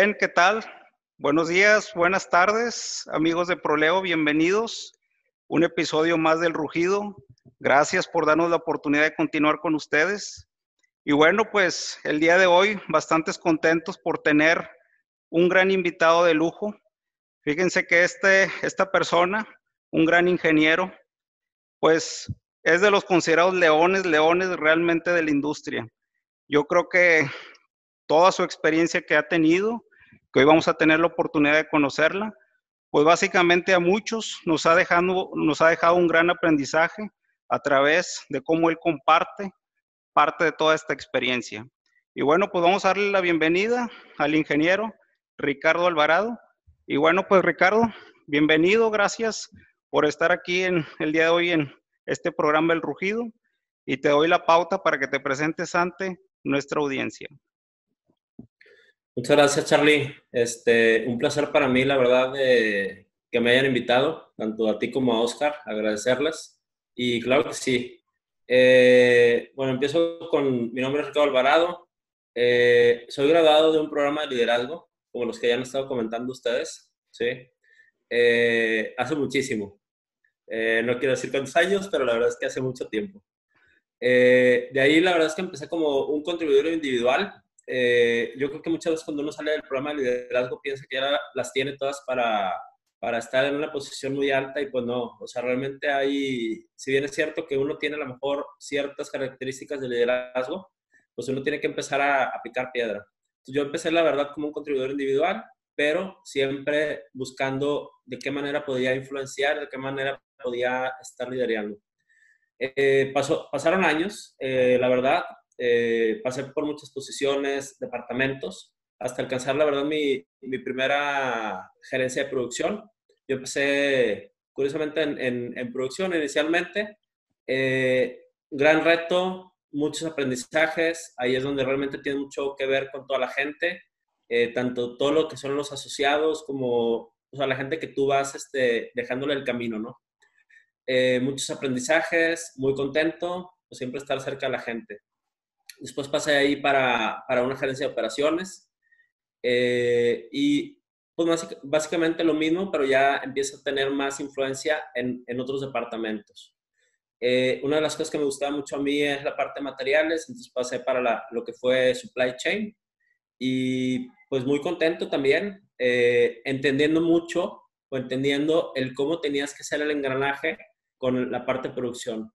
Bien, ¿qué tal? Buenos días, buenas tardes, amigos de Proleo, bienvenidos. Un episodio más del Rugido. Gracias por darnos la oportunidad de continuar con ustedes. Y bueno, pues el día de hoy bastantes contentos por tener un gran invitado de lujo. Fíjense que este, esta persona, un gran ingeniero, pues es de los considerados leones, leones realmente de la industria. Yo creo que toda su experiencia que ha tenido, que hoy vamos a tener la oportunidad de conocerla, pues básicamente a muchos nos ha dejado, nos ha dejado un gran aprendizaje a través de cómo él comparte parte de toda esta experiencia. Y bueno, pues vamos a darle la bienvenida al ingeniero Ricardo Alvarado. Y bueno, pues Ricardo, bienvenido, gracias por estar aquí en el día de hoy en este programa El Rugido y te doy la pauta para que te presentes ante nuestra audiencia. Muchas gracias, Charlie. Este, un placer para mí, la verdad, de que me hayan invitado, tanto a ti como a Oscar, agradecerles. Y claro que sí. Eh, bueno, empiezo con, mi nombre es Ricardo Alvarado. Eh, soy graduado de un programa de liderazgo, como los que ya han estado comentando ustedes, ¿sí? Eh, hace muchísimo. no quiero decir cuántos años, pero la verdad es que hace mucho tiempo. de ahí la verdad es que empecé como un contribuidor individual eh, yo creo que muchas veces cuando uno sale del programa de liderazgo piensa que ya las tiene todas para, para estar en una posición muy alta y pues no, o sea, realmente hay, si bien es cierto que uno tiene a lo mejor ciertas características de liderazgo, pues uno tiene que empezar a, a picar piedra. yo empecé la verdad como un contribuidor individual, pero siempre buscando de qué manera podía influenciar, de qué manera podía estar liderando. Eh, pasó, pasaron años, eh, la verdad, eh, pasé por muchas posiciones, departamentos, hasta alcanzar, la verdad, mi, mi primera gerencia de producción. Yo empecé, curiosamente, en, en, producción inicialmente. Eh, gran reto, muchos aprendizajes. Ahí es donde realmente tiene mucho que ver con toda la gente, eh, tanto todo lo que son los asociados como o sea, la gente que tú vas este, dejándole el camino, ¿no? muchos aprendizajes, muy contento, siempre estar cerca de la gente. Después pasé ahí para, para una gerencia de operaciones. Eh, y pues básicamente lo mismo, pero ya empiezo a tener más influencia en, en otros departamentos. Eh, una de las cosas que me gustaba mucho a mí es la parte de materiales, entonces pasé para la, lo que fue supply chain y pues muy contento también, eh, entendiendo mucho o entendiendo el cómo tenías que hacer el engranaje con la parte de producción.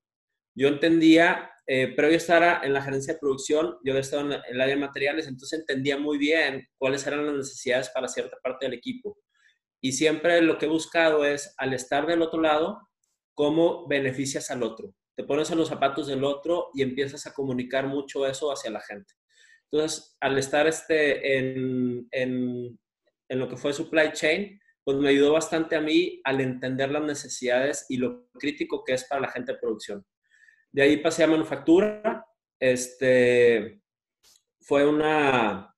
Yo entendía eh, previo a estar en la gerencia de producción, yo había estado en, el área de materiales, entonces entendía muy bien cuáles eran las necesidades para cierta parte del equipo. Y siempre lo que he buscado es, al estar del otro lado, cómo beneficias al otro. Te pones en los zapatos del otro y empiezas a comunicar mucho eso hacia la gente. Entonces, al estar este, en, en, en lo que fue supply chain, pues me ayudó bastante a mí al entender las necesidades y lo crítico que es para la gente de producción. De ahí pasé a manufactura. Este, fue una...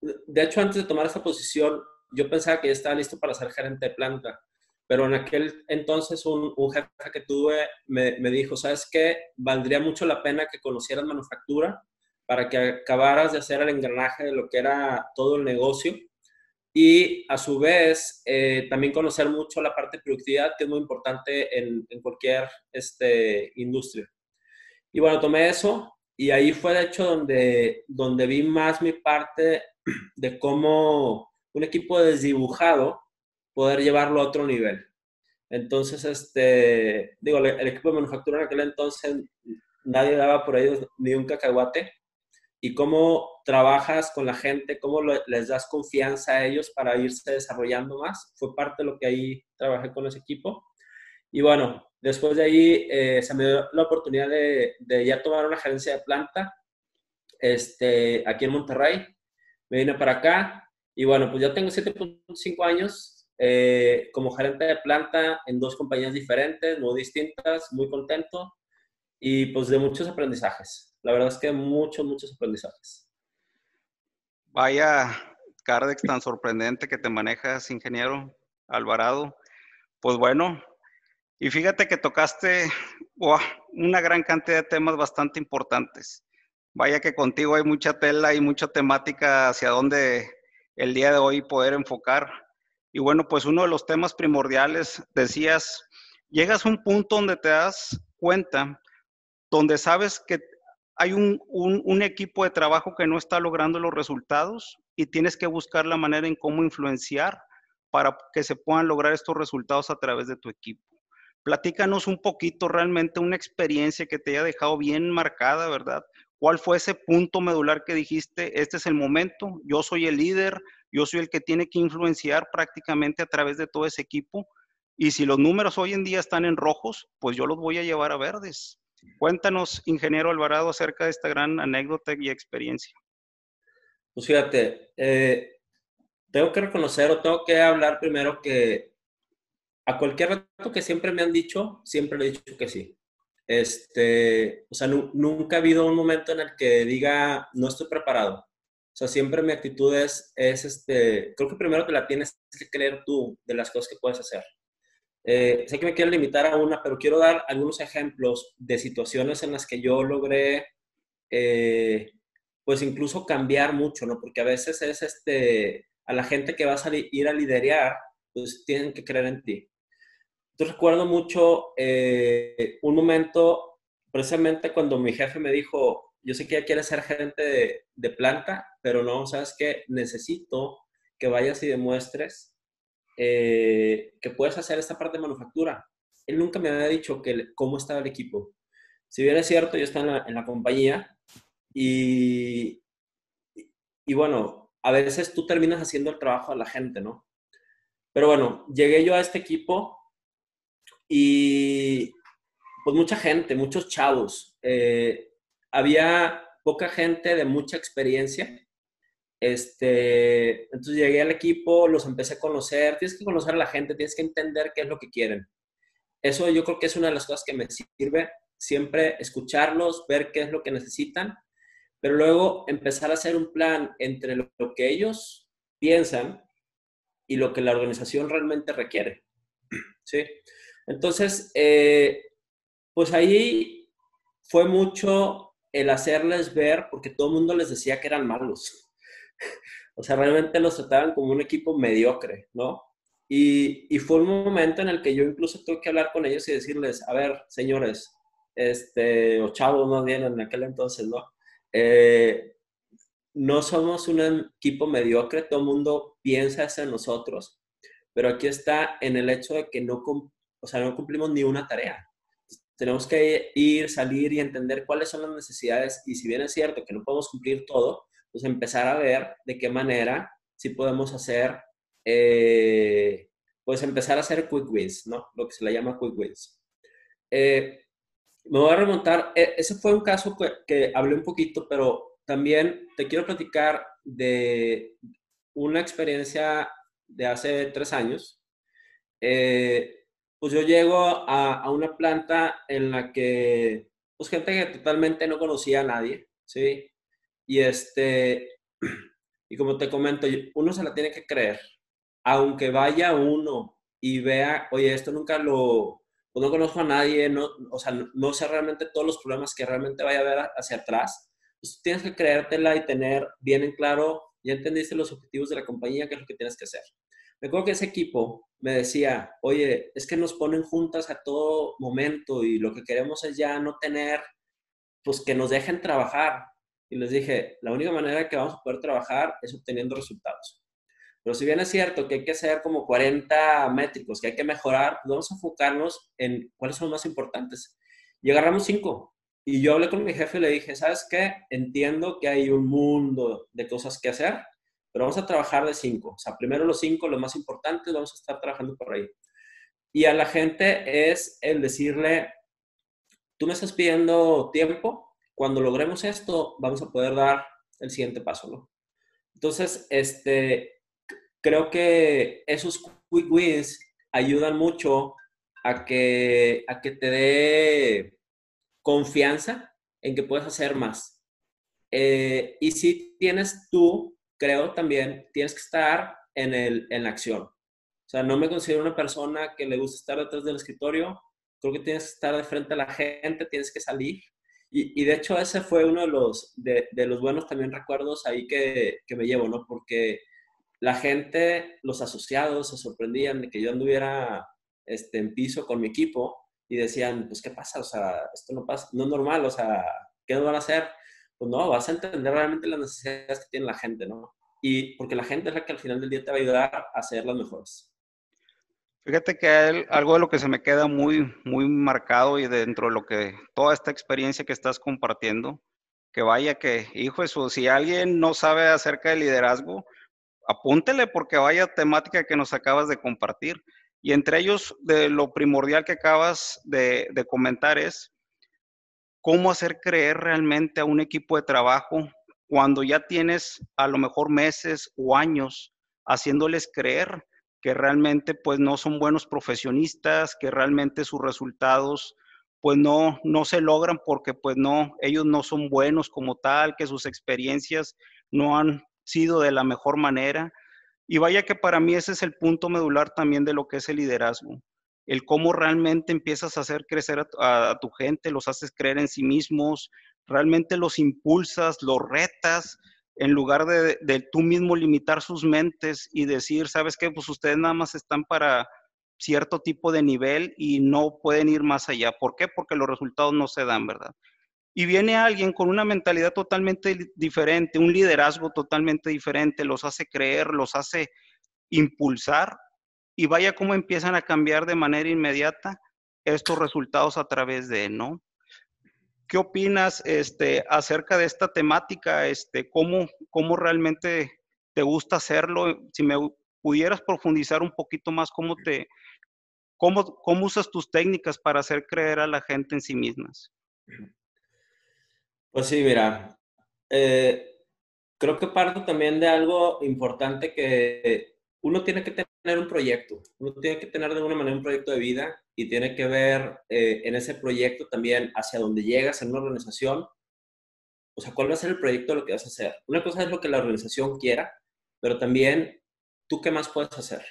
De hecho, antes de tomar esta posición, yo pensaba que ya estaba listo para ser gerente de planta. Pero en aquel entonces un, jefe que tuve me, me, dijo, ¿sabes qué? Valdría mucho la pena que conocieras manufactura para que acabaras de hacer el engranaje de lo que era todo el negocio y a su vez eh, también conocer mucho la parte de productividad, que es muy importante en, en cualquier este, industria. Y bueno, tomé eso y ahí fue de hecho donde, donde vi más mi parte de cómo un equipo desdibujado poder llevarlo a otro nivel. Entonces, este, digo, el, equipo de manufactura en aquel entonces nadie daba por ellos ni un cacahuate. Y cómo trabajas con la gente, cómo les das confianza a ellos para irse desarrollando más, fue parte de lo que ahí trabajé con ese equipo. Y bueno, Después de ahí eh, se me dio la oportunidad de, ya tomar una gerencia de planta este, aquí en Monterrey. Me vine para acá y bueno, pues ya tengo 7.5 años eh, como gerente de planta en dos compañías diferentes, muy distintas, muy contento y pues de muchos aprendizajes. La verdad es que muchos, muchos aprendizajes. Vaya Cardex tan sorprendente que te manejas, ingeniero Alvarado. Pues bueno, y fíjate que tocaste una gran cantidad de temas bastante importantes. Vaya que contigo hay mucha tela y mucha temática hacia dónde el día de hoy poder enfocar. Y bueno, pues uno de los temas primordiales, decías, llegas a un punto donde te das cuenta, donde sabes que hay un, un, equipo de trabajo que no está logrando los resultados y tienes que buscar la manera en cómo influenciar para que se puedan lograr estos resultados a través de tu equipo. Platícanos un poquito realmente una experiencia que te haya dejado bien marcada, ¿verdad? ¿Cuál fue ese punto medular que dijiste, este es el momento, yo soy el líder, yo soy el que tiene que influenciar prácticamente a través de todo ese equipo? Y si los números hoy en día están en rojos, pues yo los voy a llevar a verdes. Cuéntanos, ingeniero Alvarado, acerca de esta gran anécdota y experiencia. Pues fíjate, eh, tengo que reconocer o tengo que hablar primero que a cualquier reto que siempre me han dicho, siempre le he dicho que sí. Este, o sea, nunca ha habido un momento en el que diga, no estoy preparado. O sea, siempre mi actitud es, es este, creo que primero te la tienes que creer tú de las cosas que puedes hacer. Eh, sé que me quiero limitar a una, pero quiero dar algunos ejemplos de situaciones en las que yo logré, eh, pues incluso cambiar mucho, ¿no? Porque a veces es este, a la gente que vas a ir a liderar, pues tienen que creer en ti. Yo recuerdo mucho eh, un momento, precisamente cuando mi jefe me dijo, yo sé que ya quieres ser gerente de, planta, pero no, sabes que necesito que vayas y demuestres eh, que puedes hacer esta parte de manufactura. Él nunca me había dicho que, cómo estaba el equipo. Si bien es cierto, yo estaba en la, compañía y, y, bueno, a veces tú terminas haciendo el trabajo a la gente, ¿no? Pero bueno, llegué yo a este equipo y pues mucha gente, muchos chavos. Eh, había poca gente de mucha experiencia este, entonces llegué al equipo, los empecé a conocer, tienes que conocer a la gente, tienes que entender qué es lo que quieren. Eso yo creo que es una de las cosas que me sirve, siempre escucharlos, ver qué es lo que necesitan, pero luego empezar a hacer un plan entre lo, que ellos piensan y lo que la organización realmente requiere. ¿Sí? Entonces, eh, pues ahí fue mucho el hacerles ver, porque todo el mundo les decía que eran malos o sea, realmente los trataban como un equipo mediocre, ¿no? Y, y, fue un momento en el que yo incluso tuve que hablar con ellos y decirles, a ver, señores, este, o chavos más bien en aquel entonces, ¿no? Eh, no somos un equipo mediocre, todo el mundo piensa en nosotros, pero aquí está en el hecho de que no, o sea, no cumplimos ni una tarea. Tenemos que ir, salir y entender cuáles son las necesidades y si bien es cierto que no podemos cumplir todo, pues empezar a ver de qué manera si podemos hacer, eh, pues empezar a hacer quick wins, ¿no? Lo que se le llama quick wins. Eh, me voy a remontar, e, ese fue un caso que, hablé un poquito, pero también te quiero platicar de una experiencia de hace tres años. Eh, pues yo llego a, a, una planta en la que, pues gente que totalmente no conocía a nadie, ¿sí? Y este, y como te comento, uno se la tiene que creer. Aunque vaya uno y vea, oye, esto nunca lo, pues no conozco a nadie, no, o sea, no, sé realmente todos los problemas que realmente vaya a ver hacia atrás, pues tienes que creértela y tener bien en claro, ya entendiste los objetivos de la compañía, qué es lo que tienes que hacer. Me acuerdo que ese equipo me decía, oye, es que nos ponen juntas a todo momento y lo que queremos es ya no tener, pues que nos dejen trabajar y les dije, la única manera que vamos a poder trabajar es obteniendo resultados. Pero si bien es cierto que hay que hacer como 40 métricos, que hay que mejorar, pues vamos a enfocarnos en cuáles son los más importantes. Y agarramos cinco. Y yo hablé con mi jefe y le dije, ¿sabes qué? Entiendo que hay un mundo de cosas que hacer, pero vamos a trabajar de cinco. O sea, primero los cinco, los más importantes, vamos a estar trabajando por ahí. Y a la gente es el decirle, tú me estás pidiendo tiempo, cuando logremos esto, vamos a poder dar el siguiente paso, ¿no? Entonces, este, creo que esos quick wins ayudan mucho a que, a que te dé confianza en que puedes hacer más. Eh, y si tienes tú, creo también, tienes que estar en, el, en la acción. O sea, no me considero una persona que le gusta estar detrás del escritorio. Creo que tienes que estar de frente a la gente, tienes que salir y, de hecho ese fue uno de los, de, los buenos también recuerdos ahí que, que, me llevo, ¿no? Porque la gente, los asociados se sorprendían de que yo anduviera este, en piso con mi equipo y decían, pues, ¿qué pasa? O sea, esto no pasa, no es normal, o sea, ¿qué nos van a hacer? Pues no, vas a entender realmente las necesidades que tiene la gente, ¿no? Y porque la gente es la que al final del día te va a ayudar a ser las mejores. Fíjate que algo de lo que se me queda muy, muy marcado y dentro de lo que toda esta experiencia que estás compartiendo, que vaya que, hijo eso, si alguien no sabe acerca de liderazgo, apúntele porque vaya temática que nos acabas de compartir. Y entre ellos, de lo primordial que acabas de, de comentar es cómo hacer creer realmente a un equipo de trabajo cuando ya tienes a lo mejor meses o años haciéndoles creer que realmente pues no son buenos profesionistas, que realmente sus resultados pues no, no se logran porque pues no, ellos no son buenos como tal, que sus experiencias no han sido de la mejor manera. Y vaya que para mí ese es el punto medular también de lo que es el liderazgo, el cómo realmente empiezas a hacer crecer a, tu gente, los haces creer en sí mismos, realmente los impulsas, los retas, en lugar de, tú mismo limitar sus mentes y decir, ¿sabes qué? Pues ustedes nada más están para cierto tipo de nivel y no pueden ir más allá. ¿Por qué? Porque los resultados no se dan, ¿verdad? Y viene alguien con una mentalidad totalmente diferente, un liderazgo totalmente diferente, los hace creer, los hace impulsar y vaya cómo empiezan a cambiar de manera inmediata estos resultados a través de, ¿no? ¿Qué opinas este, acerca de esta temática? Este, ¿cómo, ¿Cómo realmente te gusta hacerlo? Si me pudieras profundizar un poquito más, ¿cómo, te, cómo, cómo usas tus técnicas para hacer creer a la gente en sí mismas? Pues sí, mira, eh, creo que parto también de algo importante que uno tiene que tener un proyecto, uno tiene que tener de alguna manera un proyecto de vida y tiene que ver eh, en ese proyecto también hacia dónde llegas en una organización. O sea, ¿cuál va a ser el proyecto de lo que vas a hacer? Una cosa es lo que la organización quiera, pero también tú qué más puedes hacer.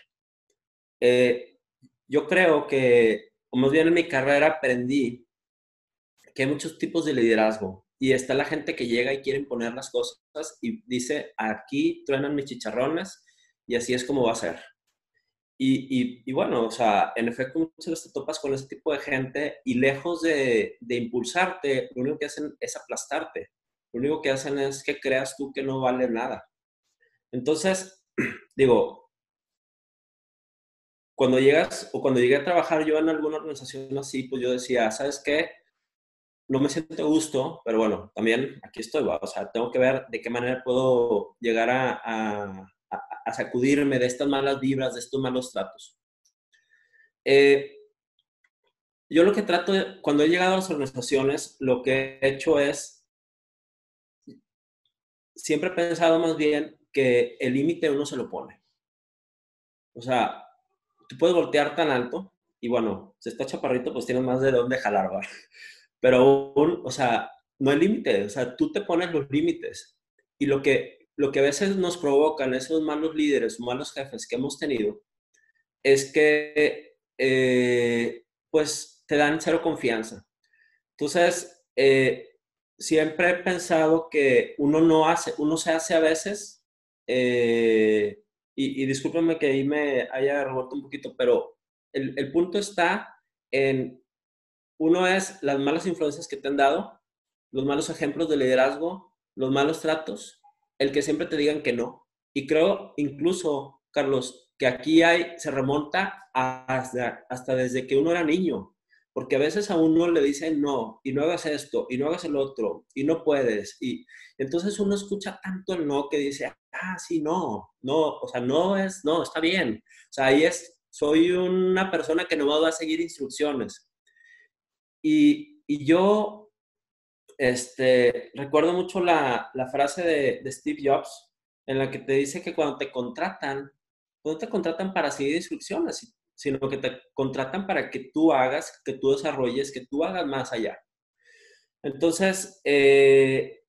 Eh, yo creo que, o más bien en mi carrera aprendí que hay muchos tipos de liderazgo y está la gente que llega y quiere imponer las cosas y dice, aquí truenan mis chicharrones y así es como va a ser. Y, bueno, o sea, en efecto, muchas veces te topas con ese tipo de gente y lejos de, de, impulsarte, lo único que hacen es aplastarte. Lo único que hacen es que creas tú que no vale nada. Entonces, digo, cuando llegas o cuando llegué a trabajar yo en alguna organización así, pues yo decía, ¿sabes qué? No me siento gusto, pero bueno, también aquí estoy, o sea, tengo que ver de qué manera puedo llegar a a, sacudirme de estas malas vibras, de estos malos tratos. Eh, yo lo que trato, cuando he llegado a las organizaciones, lo que he hecho es, siempre he pensado más bien que el límite uno se lo pone. O sea, tú puedes voltear tan alto y bueno, si está chaparrito, pues tienes más de dónde jalar. Pero, o sea, no hay límite, o sea, tú te pones los límites. Y lo que lo que a veces nos provocan esos malos líderes malos jefes que hemos tenido es que eh, pues te dan cero confianza. Entonces, eh, siempre he pensado que uno no hace, uno se hace a veces, eh, y, y discúlpenme que ahí me haya revuelto un poquito, pero el, el punto está en, uno es las malas influencias que te han dado, los malos ejemplos de liderazgo, los malos tratos, el que siempre te digan que no. Y creo incluso, Carlos, que aquí hay, se remonta hasta, desde que uno era niño, porque a veces a uno le dicen no, y no hagas esto, y no hagas el otro, y no puedes. Y entonces uno escucha tanto el no que dice, ah, sí, no, no, o sea, no es, no, está bien. O sea, ahí es, soy una persona que no va a seguir instrucciones. Y, y yo este, recuerdo mucho la, frase de, Steve Jobs en la que te dice que cuando te contratan, no te contratan para seguir instrucciones, sino que te contratan para que tú hagas, que tú desarrolles, que tú hagas más allá. Entonces, eh,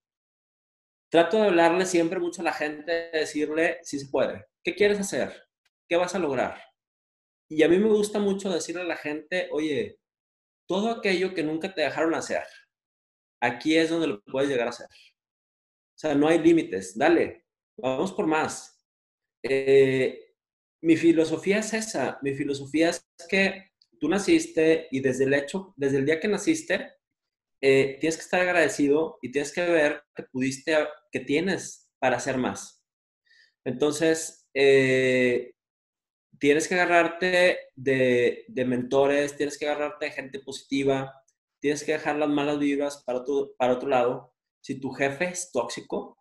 trato de hablarle siempre mucho a la gente, de decirle si se puede, ¿qué quieres hacer? ¿Qué vas a lograr? Y a mí me gusta mucho decirle a la gente, oye, todo aquello que nunca te dejaron hacer, aquí es donde lo puedes llegar a hacer. O sea, no hay límites, dale, vamos por más. eh, mi filosofía es esa, mi filosofía es que tú naciste y desde el hecho, desde el día que naciste, eh, tienes que estar agradecido y tienes que ver que pudiste, que tienes para hacer más. Entonces, eh, tienes que agarrarte de, de, mentores, tienes que agarrarte de gente positiva, tienes que dejar las malas vibras para, tu, para otro lado. Si tu jefe es tóxico,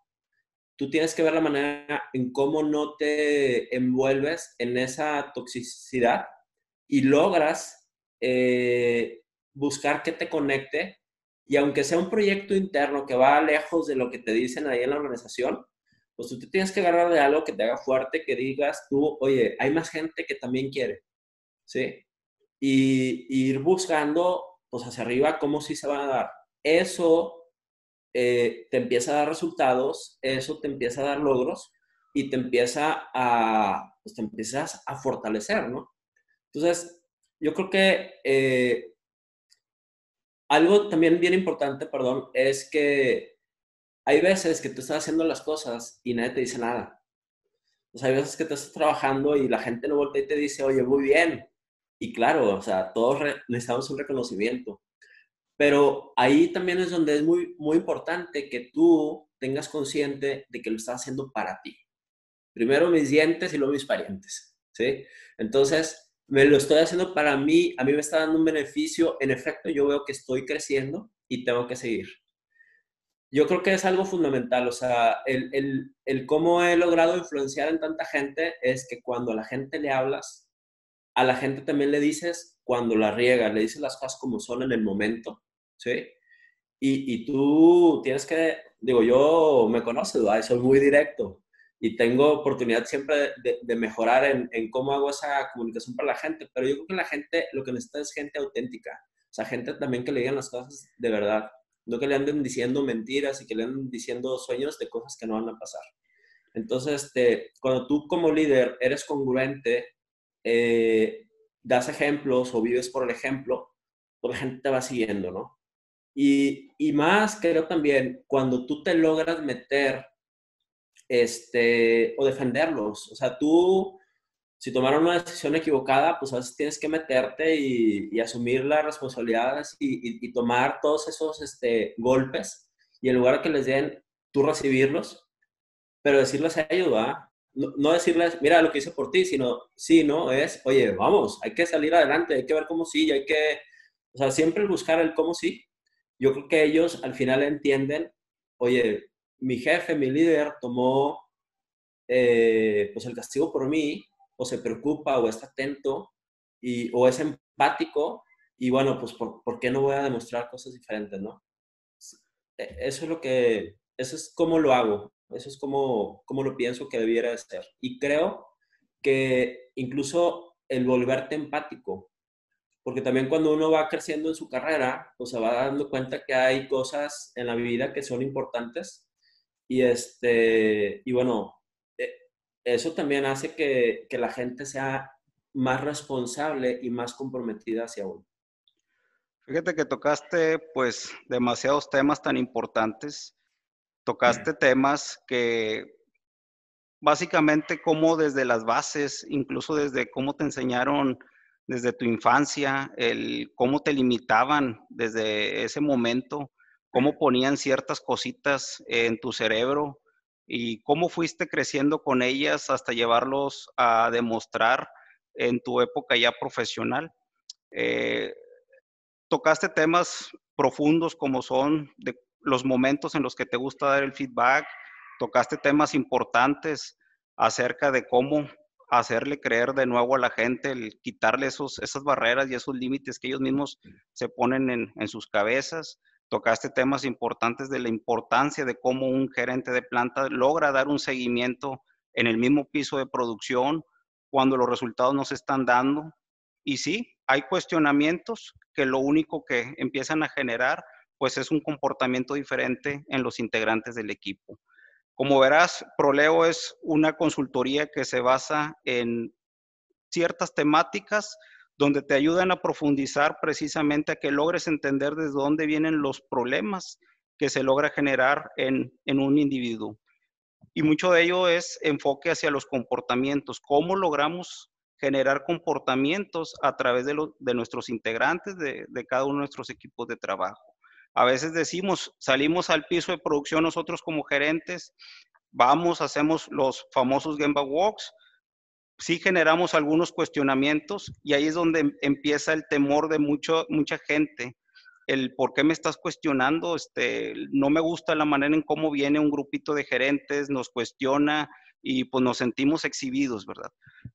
tú tienes que ver la manera en cómo no te envuelves en esa toxicidad y logras eh, buscar que te conecte. Y aunque sea un proyecto interno que va lejos de lo que te dicen ahí en la organización, pues tú te tienes que agarrar de algo que te haga fuerte, que digas tú, oye, hay más gente que también quiere, ¿sí? Y, ir buscando, pues hacia arriba, cómo sí se van a dar. Eso eh, te empieza a dar resultados, eso te empieza a dar logros y te empieza a, pues te empiezas a fortalecer, ¿no? Entonces, yo creo que eh, algo también bien importante, perdón, es que hay veces que tú estás haciendo las cosas y nadie te dice nada. O sea, hay veces que tú estás trabajando y la gente no voltea y te dice, oye, muy bien. Y claro, o sea, todos necesitamos un reconocimiento. Pero ahí también es donde es muy, muy importante que tú tengas consciente de que lo estás haciendo para ti. Primero mis dientes y luego mis parientes, ¿sí? Entonces, me lo estoy haciendo para mí, a mí me está dando un beneficio, en efecto, yo veo que estoy creciendo y tengo que seguir. Yo creo que es algo fundamental, o sea, el, el, el cómo he logrado influenciar en tanta gente es que cuando a la gente le hablas, a la gente también le dices cuando la riega, le dices las cosas como son en el momento ¿sí? Y, y tú tienes que, digo, yo me conoces, soy muy directo y tengo oportunidad siempre de, de mejorar en, en, cómo hago esa comunicación para la gente, pero yo creo que la gente lo que necesita es gente auténtica, o sea, gente también que le digan las cosas de verdad, no que le anden diciendo mentiras y que le anden diciendo sueños de cosas que no van a pasar. Entonces, este, cuando tú como líder eres congruente, eh, das ejemplos o vives por el ejemplo, pues la gente te va siguiendo, ¿no? Y, y, más creo también cuando tú te logras meter este, o defenderlos. O sea, tú, si tomaron una decisión equivocada, pues a veces tienes que meterte y, asumir las responsabilidades y, tomar todos esos este, golpes. Y en lugar de que les den, tú recibirlos, pero decirles a ellos, ¿va? No, decirles, mira lo que hice por ti, sino, sí, ¿no? Es, oye, vamos, hay que salir adelante, hay que ver cómo sí, hay que, o sea, siempre buscar el cómo sí yo creo que ellos al final entienden, oye, mi jefe, mi líder tomó eh, pues el castigo por mí, o se preocupa, o está atento, y, o es empático, y bueno, pues ¿por, ¿por qué no voy a demostrar cosas diferentes, no? E, eso es lo que, eso es como lo hago, eso es como, como lo pienso que debiera de ser. Y creo que incluso el volverte empático, porque también cuando uno va creciendo en su carrera, pues se va dando cuenta que hay cosas en la vida que son importantes y, este, y bueno, eh, eso también hace que, que la gente sea más responsable y más comprometida hacia uno. Fíjate que tocaste pues demasiados temas tan importantes. Tocaste temas que básicamente como desde las bases, incluso desde cómo te enseñaron desde tu infancia, el cómo te limitaban desde ese momento, cómo ponían ciertas cositas en tu cerebro y cómo fuiste creciendo con ellas hasta llevarlos a demostrar en tu época ya profesional. Eh, tocaste temas profundos como son de los momentos en los que te gusta dar el feedback, tocaste temas importantes acerca de cómo hacerle creer de nuevo a la gente, el quitarle esos, esas barreras y esos límites que ellos mismos se ponen en, en sus cabezas. Tocaste temas importantes de la importancia de cómo un gerente de planta logra dar un seguimiento en el mismo piso de producción cuando los resultados no se están dando. Y sí, hay cuestionamientos que lo único que empiezan a generar pues es un comportamiento diferente en los integrantes del equipo. Como verás, Proleo es una consultoría que se basa en ciertas temáticas donde te ayudan a profundizar precisamente a que logres entender desde dónde vienen los problemas que se logra generar en, en un individuo. y mucho de ello es enfoque hacia los comportamientos, cómo logramos generar comportamientos a través de, de nuestros integrantes de, de, cada uno de nuestros equipos de trabajo. A veces decimos, salimos al piso de producción nosotros como gerentes, vamos, hacemos los famosos Gemba Walks, sí generamos algunos cuestionamientos y ahí es donde empieza el temor de mucho, mucha gente. El por qué me estás cuestionando, este, no me gusta la manera en cómo viene un grupito de gerentes, nos cuestiona y pues nos sentimos exhibidos, ¿verdad?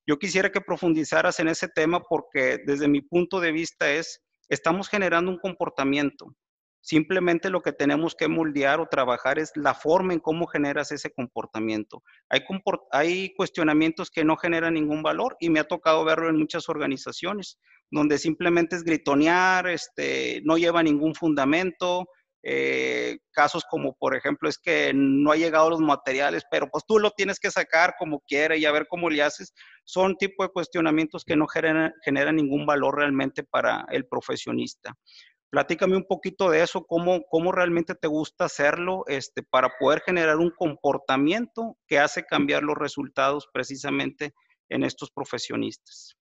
Yo quisiera que profundizaras en ese tema porque desde mi punto de vista es, estamos generando un comportamiento. Simplemente lo que tenemos que moldear o trabajar es la forma en cómo generas ese comportamiento. Hay, cuestionamientos que no generan ningún valor y me ha tocado verlo en muchas organizaciones, donde simplemente es gritonear, este, no lleva ningún fundamento. Eh, casos como, por ejemplo, es que no ha llegado los materiales, pero pues tú lo tienes que sacar como quiera y a ver cómo le haces. Son tipo de cuestionamientos que no generan ningún valor realmente para el profesionista. Platícame un poquito de eso, cómo, cómo realmente te gusta hacerlo este, para poder generar un comportamiento que hace cambiar los resultados precisamente en estos profesionistas.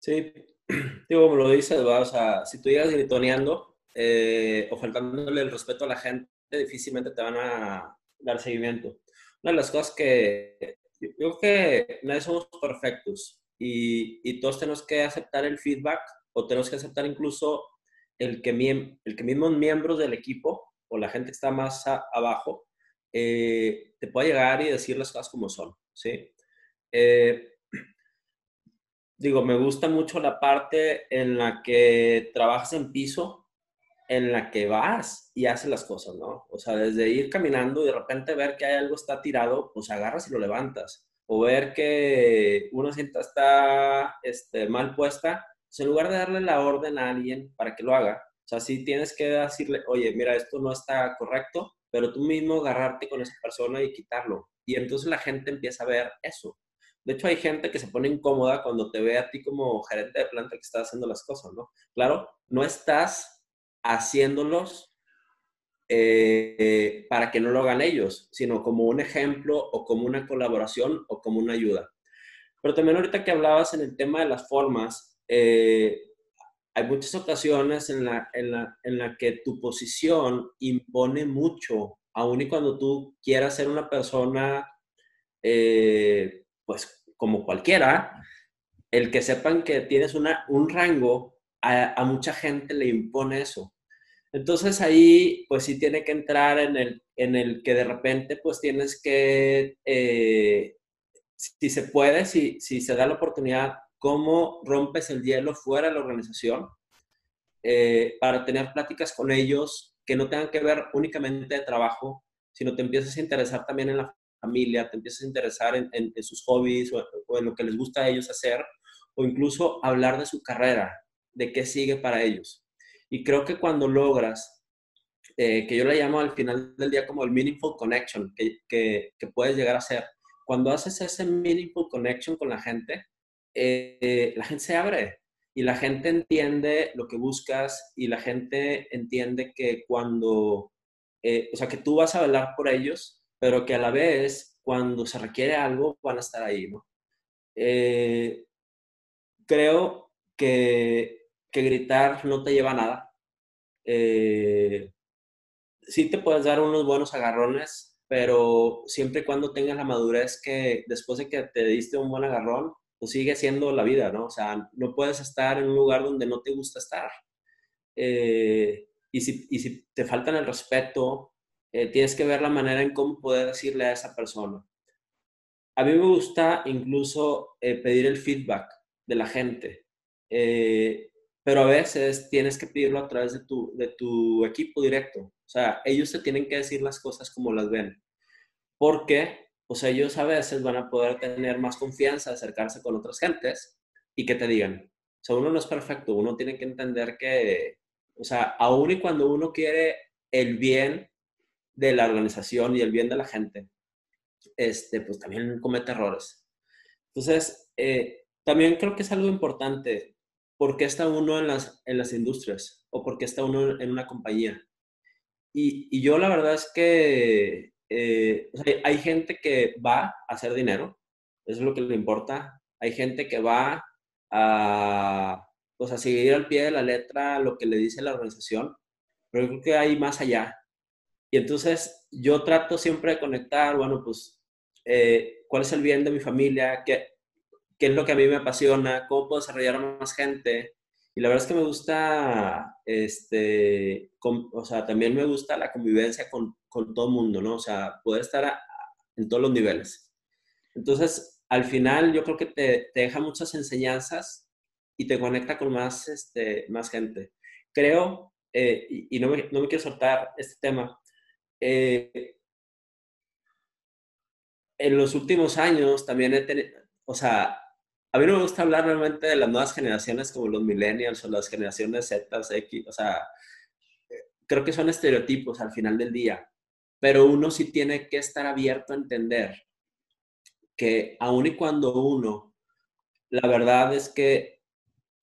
Sí, digo, como lo dices, o sea, si tú llegas gritoneando eh, o faltándole el respeto a la gente, difícilmente te van a dar seguimiento. Una de las cosas que yo creo que nadie somos perfectos y, y todos tenemos que aceptar el feedback o tenemos que aceptar incluso el que, el que mismos miembros del equipo o la gente que está más abajo eh, te pueda llegar y decir las cosas como son, ¿sí? Eh, digo, me gusta mucho la parte en la que trabajas en piso, en la que vas y haces las cosas, ¿no? O sea, desde ir caminando y de repente ver que hay algo está tirado, pues agarras y lo levantas. O ver que una cinta está este, mal puesta, en lugar de darle la orden a alguien para que lo haga, o sea, sí tienes que decirle, oye, mira, esto no está correcto, pero tú mismo agarrarte con esa persona y quitarlo. Y entonces la gente empieza a ver eso. De hecho, hay gente que se pone incómoda cuando te ve a ti como gerente de planta que estás haciendo las cosas, ¿no? Claro, no estás haciéndolos eh, para que no lo hagan ellos, sino como un ejemplo o como una colaboración o como una ayuda. Pero también ahorita que hablabas en el tema de las formas, eh, hay muchas ocasiones en la, en, la, en la que tu posición impone mucho, aun y cuando tú quieras ser una persona, eh, pues como cualquiera, el que sepan que tienes una, un rango, a, a, mucha gente le impone eso. Entonces ahí, pues sí tiene que entrar en el, en el que de repente, pues tienes que, eh, si se puede, si, si se da la oportunidad, cómo rompes el hielo fuera de la organización eh, para tener pláticas con ellos que no tengan que ver únicamente de trabajo, sino te empiezas a interesar también en la familia, te empiezas a interesar en, sus hobbies o, en lo que les gusta a ellos hacer, o incluso hablar de su carrera, de qué sigue para ellos. Y creo que cuando logras, eh, que yo le llamo al final del día como el meaningful connection que, que, que puedes llegar a ser, cuando haces ese meaningful connection con la gente, eh, la gente se abre y la gente entiende lo que buscas y la gente entiende que cuando, eh, o sea, que tú vas a hablar por ellos, pero que a la vez, cuando se requiere algo, van a estar ahí. Eh, creo que, que, gritar no te lleva a nada. sí te puedes dar unos buenos agarrones, pero siempre y cuando tengas la madurez que después de que te diste un buen agarrón, pues sigue siendo la vida, ¿no? O sea, no puedes estar en un lugar donde no te gusta estar. Eh, y, si, y, si, te faltan el respeto, eh, tienes que ver la manera en cómo poder decirle a esa persona. A mí me gusta incluso eh, pedir el feedback de la gente, pero a veces tienes que pedirlo a través de tu, de tu equipo directo. O sea, ellos te tienen que decir las cosas como las ven. Porque pues ellos a veces van a poder tener más confianza, acercarse con otras gentes y que te digan, o sea, uno no es perfecto, uno tiene que entender que, o sea, aún y cuando uno quiere el bien de la organización y el bien de la gente, este, pues también comete errores. Entonces, eh, también creo que es algo importante, ¿por qué está uno en las, en las industrias o por qué está uno en una compañía? Y, y yo la verdad es que eh, hay gente que va a hacer dinero, eso es lo que le importa. Hay gente que va a, pues, seguir al pie de la letra lo que le dice la organización, pero creo que hay más allá. Y entonces yo trato siempre de conectar, bueno, pues, eh, cuál es el bien de mi familia, qué, qué es lo que a mí me apasiona, cómo puedo desarrollar a más gente. Y la verdad es que me gusta, este, o sea, también me gusta la convivencia con, con todo mundo, ¿no? O sea, poder estar en todos los niveles. Entonces, al final yo creo que te, te, deja muchas enseñanzas y te conecta con más, este, más gente. Creo, eh, y, no, me, no, me, quiero soltar este tema, eh, en los últimos años también he tenido, o sea, a mí no me gusta hablar realmente de las nuevas generaciones como los millennials o las generaciones Z, X, o sea, creo que son estereotipos al final del día, pero uno sí tiene que estar abierto a entender que aun y cuando uno, la verdad es que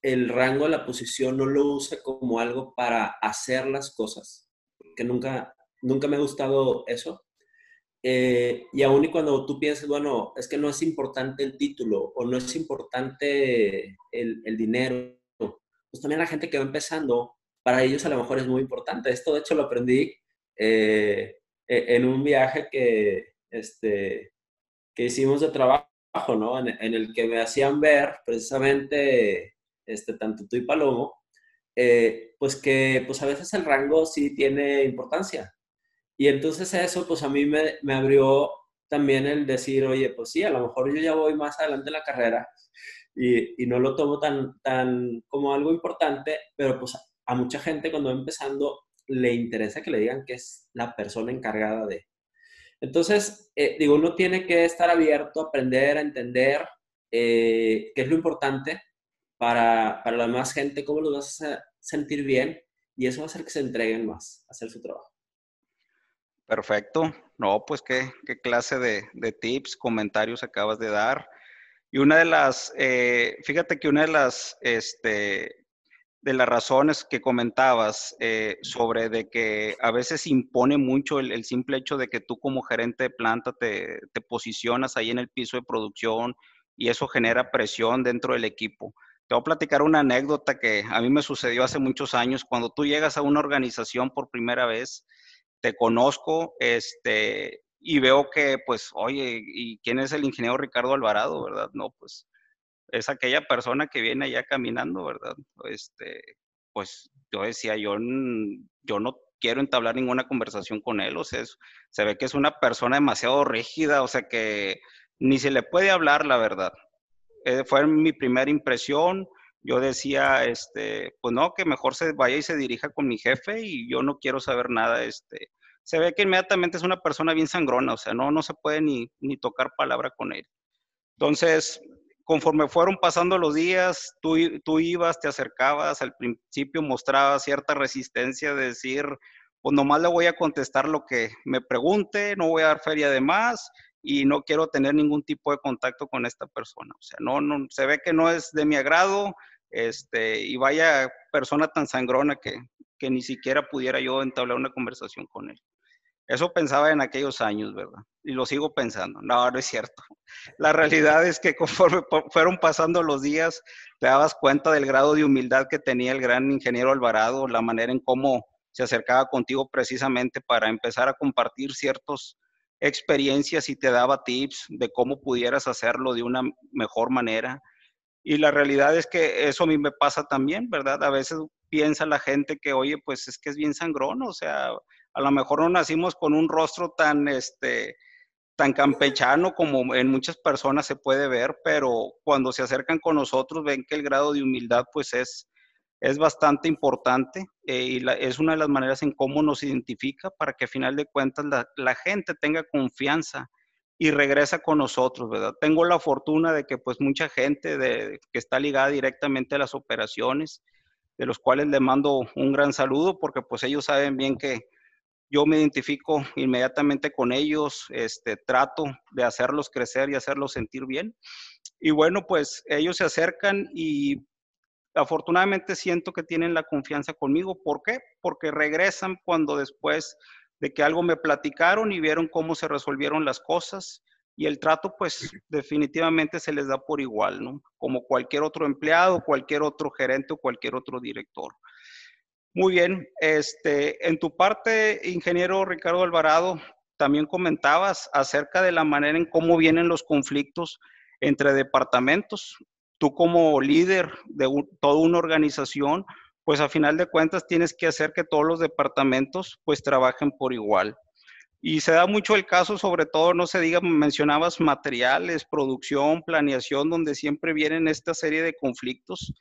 el rango la posición no lo use como algo para hacer las cosas, que nunca, nunca me ha gustado eso. Eh, y aun y cuando tú piensas, bueno, es que no es importante el título o no es importante el, el dinero, pues también la gente que va empezando, para ellos a lo mejor es muy importante. Esto de hecho lo aprendí eh, en un viaje que, este, que hicimos de trabajo, ¿no? En, el que me hacían ver precisamente, este, tanto tú y Palomo, eh, pues que pues a veces el rango sí tiene importancia. Y entonces eso pues a mí me, me abrió también el decir, oye, pues sí, a lo mejor yo ya voy más adelante en la carrera y, y, no lo tomo tan, tan como algo importante, pero pues a mucha gente cuando va empezando le interesa que le digan que es la persona encargada de. Entonces, eh, digo, uno tiene que estar abierto a aprender, a entender eh, qué es lo importante para, para la demás gente, cómo los vas a sentir bien y eso va a hacer que se entreguen más a hacer su trabajo. Perfecto. No, pues qué, qué clase de, de, tips, comentarios acabas de dar. Y una de las, eh, fíjate que una de las este, de las razones que comentabas eh, sobre de que a veces impone mucho el, simple hecho de que tú como gerente de planta te, te, posicionas ahí en el piso de producción y eso genera presión dentro del equipo. Te voy a platicar una anécdota que a mí me sucedió hace muchos años. Cuando tú llegas a una organización por primera vez, te conozco este, y veo que, pues, oye, ¿y quién es el ingeniero Ricardo Alvarado, verdad? No, pues es aquella persona que viene allá caminando, ¿verdad? Este, pues yo decía, yo, yo no quiero entablar ninguna conversación con él, o sea, se ve que es una persona demasiado rígida, o sea, que ni se le puede hablar, la verdad. Eh, fue mi primera impresión, yo decía, este, pues no, que mejor se vaya y se dirija con mi jefe y yo no quiero saber nada, este, se ve que inmediatamente es una persona bien sangrona, o sea, no, no se puede ni, ni tocar palabra con él. Entonces, conforme fueron pasando los días, tú, ibas, te acercabas, al principio mostrabas cierta resistencia de decir, pues nomás le voy a contestar lo que me pregunte, no voy a dar feria de más y no quiero tener ningún tipo de contacto con esta persona. O sea, no, no, se ve que no es de mi agrado, este, y vaya persona tan sangrona que, que ni siquiera pudiera yo entablar una conversación con él. Eso pensaba en aquellos años, ¿verdad? Y lo sigo pensando. No, no es cierto. La realidad es que conforme fueron pasando los días, te dabas cuenta del grado de humildad que tenía el gran ingeniero Alvarado, la manera en cómo se acercaba contigo precisamente para empezar a compartir ciertas experiencias y te daba tips de cómo pudieras hacerlo de una mejor manera. Y la realidad es que eso a mí me pasa también, ¿verdad? A veces piensa la gente que, oye, pues es que es bien sangrón, o sea, a lo mejor no nacimos con un rostro tan, este, tan campechano como en muchas personas se puede ver, pero cuando se acercan con nosotros ven que el grado de humildad pues es, es bastante importante eh, y es una de las maneras en cómo nos identifica para que a final de cuentas la, la, gente tenga confianza y regresa con nosotros, ¿verdad? Tengo la fortuna de que pues mucha gente de, que está ligada directamente a las operaciones, de los cuales le mando un gran saludo porque pues ellos saben bien que yo me identifico inmediatamente con ellos, este, trato de hacerlos crecer y hacerlos sentir bien. Y bueno, pues ellos se acercan y afortunadamente siento que tienen la confianza conmigo. ¿Por qué? Porque regresan cuando después de que algo me platicaron y vieron cómo se resolvieron las cosas y el trato pues definitivamente se les da por igual, ¿no? Como cualquier otro empleado, cualquier otro gerente o cualquier otro director. Muy bien, este, en tu parte, ingeniero Ricardo Alvarado, también comentabas acerca de la manera en cómo vienen los conflictos entre departamentos. Tú como líder de toda una organización, pues a final de cuentas tienes que hacer que todos los departamentos pues trabajen por igual. Y se da mucho el caso, sobre todo, no se diga, mencionabas materiales, producción, planeación, donde siempre vienen esta serie de conflictos,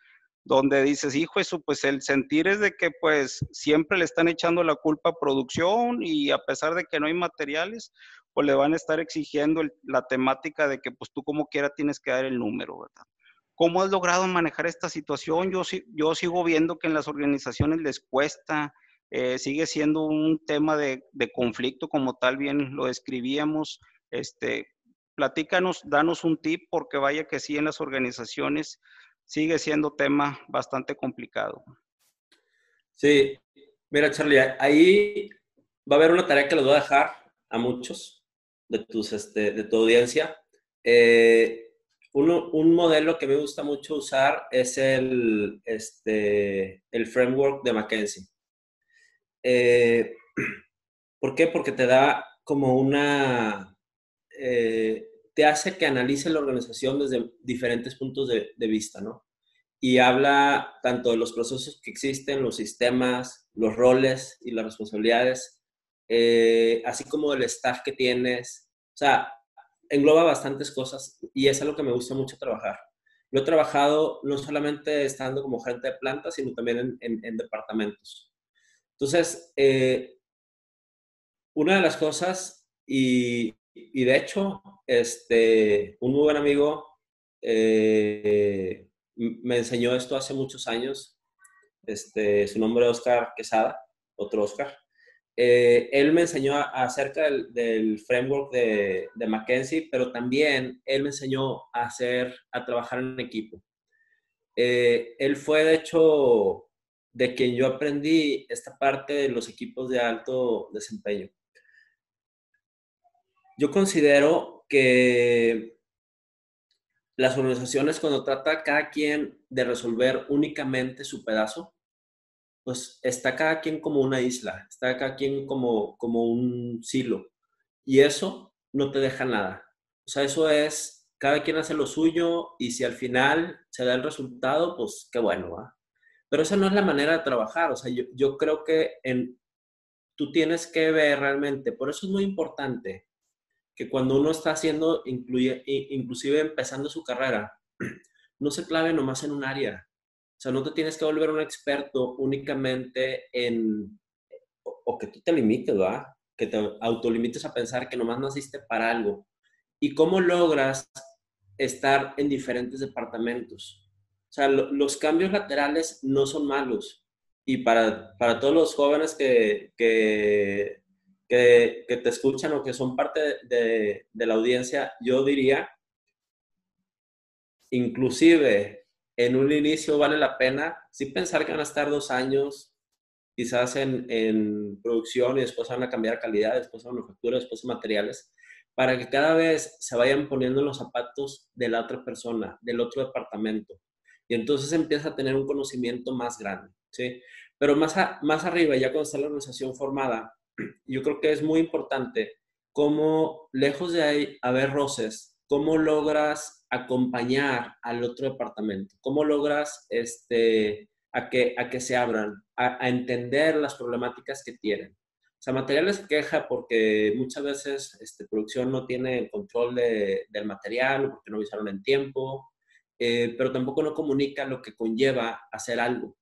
donde dices, hijo, eso, pues el sentir es de que pues siempre le están echando la culpa a producción y a pesar de que no hay materiales, pues le van a estar exigiendo la temática de que pues tú como quiera tienes que dar el número, ¿verdad? ¿Cómo has logrado manejar esta situación? Yo, sigo viendo que en las organizaciones les cuesta, eh, sigue siendo un tema de, conflicto como tal, bien lo describíamos. Este, platícanos, danos un tip, porque vaya que sí en las organizaciones sigue siendo tema bastante complicado. Sí, mira Charlie, ahí va a haber una tarea que les voy a dejar a muchos de, tus, este, de tu audiencia. Eh, un modelo que me gusta mucho usar es el, este, el framework de McKenzie. Eh, ¿Por qué? Porque te da como una... Eh, te hace que analice la organización desde diferentes puntos de, vista, ¿no? Y habla tanto de los procesos que existen, los sistemas, los roles y las responsabilidades, eh, así como del staff que tienes. O sea, engloba bastantes cosas y es algo que me gusta mucho trabajar. Lo he trabajado no solamente estando como gerente de planta, sino también en, departamentos. Entonces, eh, una de las cosas, y, de hecho, este, un muy buen amigo eh, me enseñó esto hace muchos años. Este, su nombre es Oscar Quesada, otro Oscar. Eh, él me enseñó acerca del, framework de, de, Mackenzie, pero también él me enseñó a hacer, a trabajar en equipo. Eh, él fue, de hecho, de quien yo aprendí esta parte de los equipos de alto desempeño. Yo considero que las organizaciones cuando trata cada quien de resolver únicamente su pedazo, pues está cada quien como una isla, está cada quien como, como un silo. Y eso no te deja nada. O sea, eso es, cada quien hace lo suyo y si al final se da el resultado, pues qué bueno, ¿va? Pero esa no es la manera de trabajar. O sea, yo, yo creo que en, tú tienes que ver realmente, por eso es muy importante que cuando uno está haciendo, incluye, inclusive empezando su carrera, no se clave nomás en un área. O sea, no te tienes que volver un experto únicamente en, o, que tú te limites, ¿verdad? Que te autolimites a pensar que nomás naciste para algo. ¿Y cómo logras estar en diferentes departamentos? O sea, los cambios laterales no son malos. Y para, para todos los jóvenes que, que, que, te escuchan o que son parte de, la audiencia, yo diría, inclusive en un inicio vale la pena, sí pensar que van a estar dos años quizás en, en producción y después van a cambiar calidad, después a manufactura, después a materiales, para que cada vez se vayan poniendo los zapatos de la otra persona, del otro departamento. Y entonces empieza a tener un conocimiento más grande, ¿sí? Pero más, más arriba, ya cuando está la organización formada, yo creo que es muy importante cómo, lejos de ahí haber roces, cómo logras acompañar al otro departamento? ¿Cómo logras este, a, que, a que se abran, a, entender las problemáticas que tienen? O sea, materiales queja porque muchas veces este, producción no tiene el control de, del material, porque no avisaron en tiempo, eh, pero tampoco no comunica lo que conlleva hacer algo.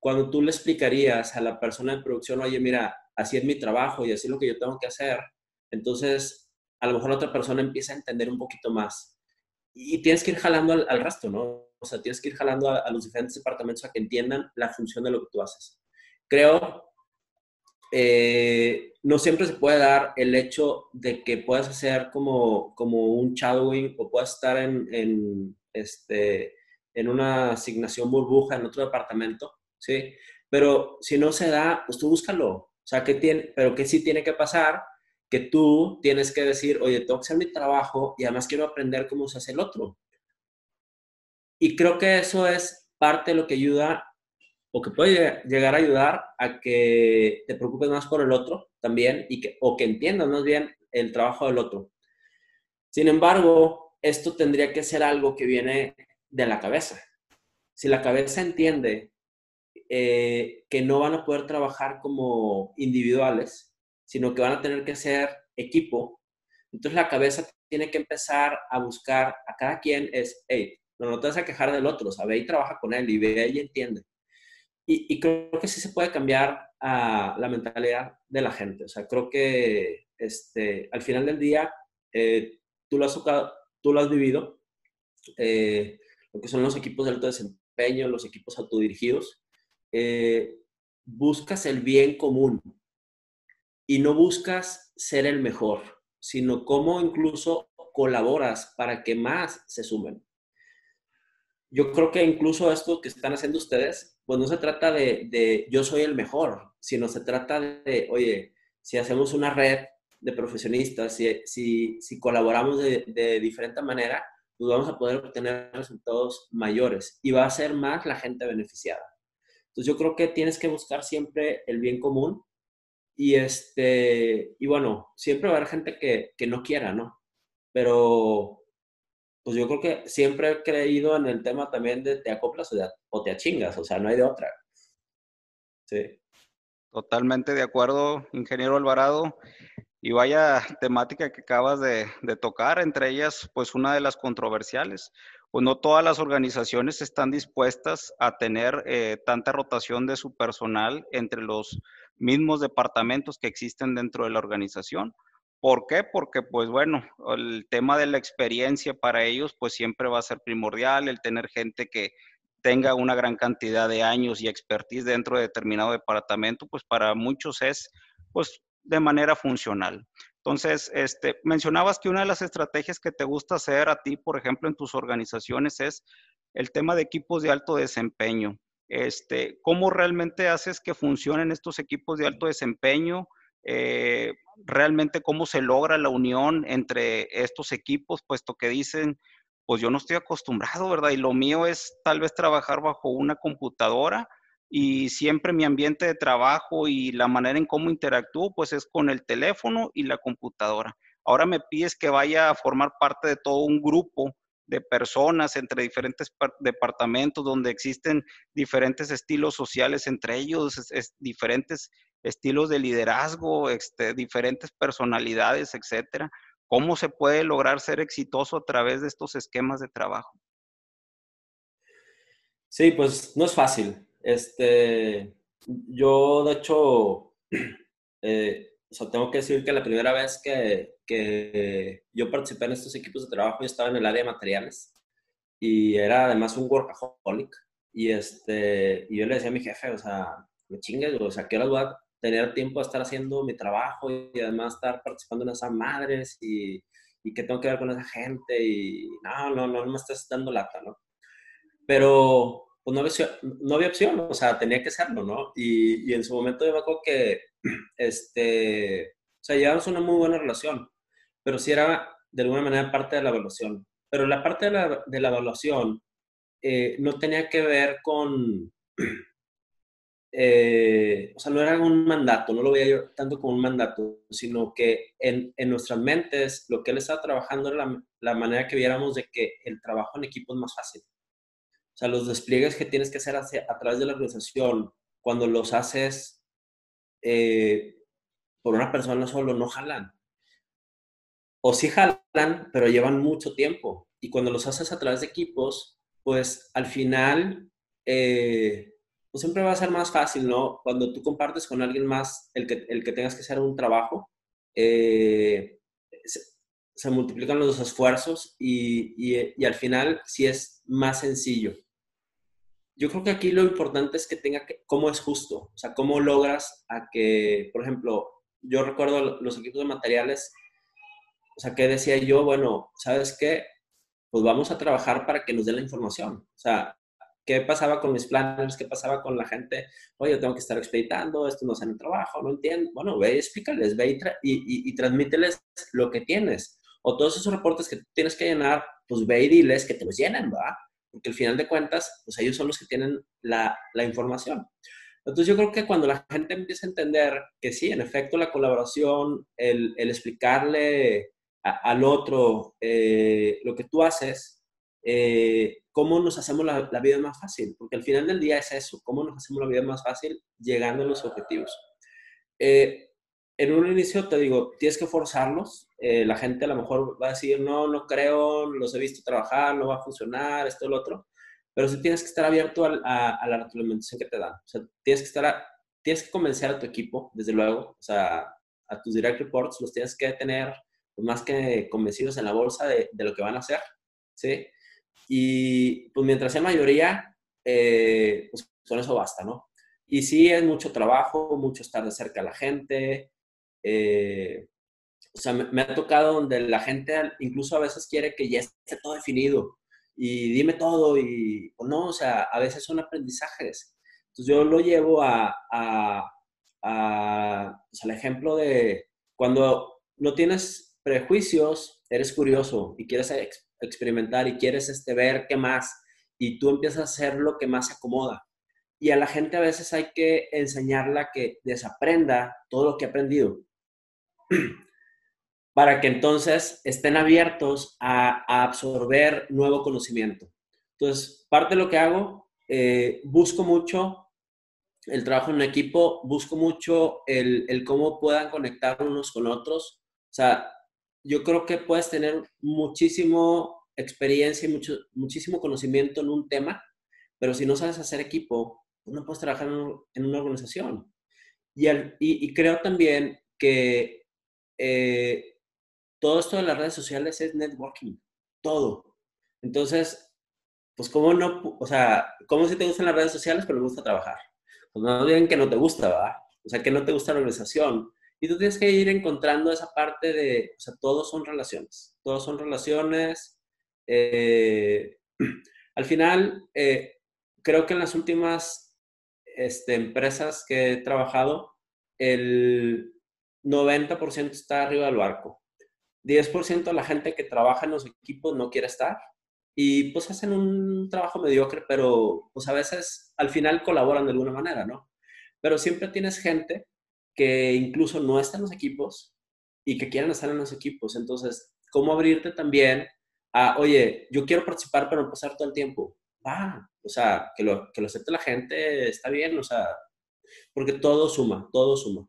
Cuando tú le explicarías a la persona de producción, oye, mira, así es mi trabajo y así es lo que yo tengo que hacer, entonces a lo mejor otra persona empieza a entender un poquito más y tienes que ir jalando al, resto, ¿no? O sea, tienes que ir jalando a, los diferentes departamentos a que entiendan la función de lo que tú haces. Creo, eh, no siempre se puede dar el hecho de que puedas hacer como, como un shadowing o puedas estar en, en, este, en una asignación burbuja en otro departamento, ¿sí? Pero si no se da, pues tú búscalo. O sea, que tiene, pero que sí tiene que pasar que tú tienes que decir, oye, tengo que hacer mi trabajo y además quiero aprender cómo se hace el otro. Y creo que eso es parte de lo que ayuda o que puede llegar a ayudar a que te preocupes más por el otro también y que, o que entiendas más bien el trabajo del otro. Sin embargo, esto tendría que ser algo que viene de la cabeza. Si la cabeza entiende eh, que no van a poder trabajar como individuales, sino que van a tener que ser equipo, entonces la cabeza tiene que empezar a buscar a cada quien es, hey, no, no te vas a quejar del otro, o ve y trabaja con él y ve y entiende. Y, creo que sí se puede cambiar la mentalidad de la gente. O sea, creo que este, al final del día eh, tú, lo has, tú lo has vivido, eh, lo que son los equipos de alto desempeño, los equipos autodirigidos, eh, buscas el bien común y no buscas ser el mejor, sino cómo incluso colaboras para que más se sumen yo creo que incluso esto que están haciendo ustedes, pues no se trata de, yo soy el mejor, sino se trata de, oye, si hacemos una red de profesionistas, si, si, colaboramos de, de, diferente manera, pues vamos a poder obtener resultados mayores y va a ser más la gente beneficiada. Entonces yo creo que tienes que buscar siempre el bien común y, este, y bueno, siempre va a haber gente que, que no quiera, ¿no? Pero pues yo creo que siempre he creído en el tema también de te acoplas o, te achingas, o sea, no hay de otra. Sí. Totalmente de acuerdo, ingeniero Alvarado. Y vaya temática que acabas de, tocar, entre ellas, pues una de las controversiales. Pues no todas las organizaciones están dispuestas a tener eh, tanta rotación de su personal entre los mismos departamentos que existen dentro de la organización. ¿Por qué? Porque pues bueno, el tema de la experiencia para ellos pues siempre va a ser primordial, el tener gente que tenga una gran cantidad de años y expertise dentro de determinado departamento, pues para muchos es pues de manera funcional. Entonces, este, mencionabas que una de las estrategias que te gusta hacer a ti, por ejemplo, en tus organizaciones es el tema de equipos de alto desempeño. Este, ¿Cómo realmente haces que funcionen estos equipos de alto desempeño? Eh, realmente cómo se logra la unión entre estos equipos, puesto que dicen, pues yo no estoy acostumbrado, ¿verdad? Y lo mío es tal vez trabajar bajo una computadora y siempre mi ambiente de trabajo y la manera en cómo interactúo, pues es con el teléfono y la computadora. Ahora me pides que vaya a formar parte de todo un grupo de personas entre diferentes departamentos donde existen diferentes estilos sociales entre ellos, diferentes estilos de liderazgo, este, diferentes personalidades, etcétera. ¿Cómo se puede lograr ser exitoso a través de estos esquemas de trabajo? Sí, pues no es fácil. Este, yo, de hecho, eh, tengo que decir que la primera vez que, que, yo participé en estos equipos de trabajo, yo estaba en el área de materiales y era además un workaholic. Y, este, y yo le decía a mi jefe, o sea, me chingues, o sea, ¿qué hora voy a tener tiempo de estar haciendo mi trabajo y además estar participando en esas madres y, y que tengo que ver con esa gente y no, no, no, no me estás dando lata, ¿no? Pero pues no había, no había opción, o sea, tenía que serlo, ¿no? Y, y en su momento yo me acuerdo que, este, o sea, llevamos una muy buena relación, pero sí era de alguna manera parte de la evaluación. Pero la parte de la, de la evaluación eh, no tenía que ver con, eh, o sea, no era un mandato, no lo veía yo tanto como un mandato, sino que en, en nuestras mentes lo que él estaba trabajando era la, la, manera que viéramos de que el trabajo en equipo es más fácil. O sea, los despliegues que tienes que hacer a través de la organización, cuando los haces eh, por una persona solo, no jalan. O sí jalan, pero llevan mucho tiempo. Y cuando los haces a través de equipos, pues al final... Eh, pues siempre va a ser más fácil, ¿no? Cuando tú compartes con alguien más el que, el que tengas que hacer un trabajo, eh, se, multiplican los esfuerzos y, y, y, al final sí es más sencillo. Yo creo que aquí lo importante es que tenga que, cómo es justo, o sea, cómo logras a que, por ejemplo, yo recuerdo los equipos de materiales, o sea, que decía yo, bueno, ¿sabes qué? Pues vamos a trabajar para que nos den la información. O sea, ¿Qué pasaba con mis planners? ¿Qué pasaba con la gente? Oye, tengo que estar expeditando, esto no en el trabajo, no entiendo. Bueno, ve y explícales, ve y, y, transmíteles lo que tienes. O todos esos reportes que tienes que llenar, pues ve y diles que te los llenen, ¿va? Porque al final de cuentas, pues ellos son los que tienen la, la información. Entonces yo creo que cuando la gente empieza a entender que sí, en efecto, la colaboración, el, el explicarle al otro eh, lo que tú haces, eh, cómo nos hacemos la, vida más fácil, porque al final del día es eso, cómo nos hacemos la vida más fácil llegando a los objetivos. Eh, en un inicio te digo, tienes que forzarlos, la gente a lo mejor va a decir, no, no creo, los he visto trabajar, no va a funcionar, esto, lo otro, pero sí tienes que estar abierto a, a, la retroalimentación que te dan. O sea, tienes que estar, tienes que convencer a tu equipo, desde luego, o sea, a tus direct reports los tienes que tener pues, más que convencidos en la bolsa de, de, lo que van a hacer, ¿sí? Y pues mientras sea mayoría, eh, pues con eso basta, ¿no? Y sí es mucho trabajo, mucho estar de cerca a la gente. Eh, o sea, me, me, ha tocado donde la gente incluso a veces quiere que ya esté todo definido y dime todo y o no, o sea, a veces son aprendizajes. Entonces yo lo llevo a, a, a pues, al ejemplo de cuando no tienes prejuicios, eres curioso y quieres experimentar y quieres este, ver qué más y tú empiezas a hacer lo que más se acomoda. Y a la gente a veces hay que enseñarla que desaprenda todo lo que ha aprendido para que entonces estén abiertos a, absorber nuevo conocimiento. Entonces, parte de lo que hago, eh, busco mucho el trabajo en equipo, busco mucho el, cómo puedan conectar unos con otros. O sea, yo creo que puedes tener muchísimo experiencia y mucho, muchísimo conocimiento en un tema, pero si no sabes hacer equipo, pues no puedes trabajar en, una organización. Y, creo también que eh, todo esto de las redes sociales es networking, todo. Entonces, pues cómo no, o sea, ¿cómo si te gustan las redes sociales pero no gusta trabajar? Pues no digan que no te gusta, ¿verdad? O sea, que no te gusta la organización. Y tú tienes que ir encontrando esa parte de, o sea, todos son relaciones, todos son relaciones. Eh, al final, eh, creo que en las últimas este, empresas que he trabajado, el 90% está arriba del barco. 10% de la gente que trabaja en los equipos no quiere estar y pues hacen un trabajo mediocre, pero pues a veces al final colaboran de alguna manera, ¿no? Pero siempre tienes gente que incluso no está en los equipos y que quieren estar en los equipos. Entonces, ¿cómo abrirte también a, oye, yo quiero participar, pero no pasar todo el tiempo? Va, o sea, que lo, que lo acepte la gente, está bien, o sea, porque todo suma, todo suma.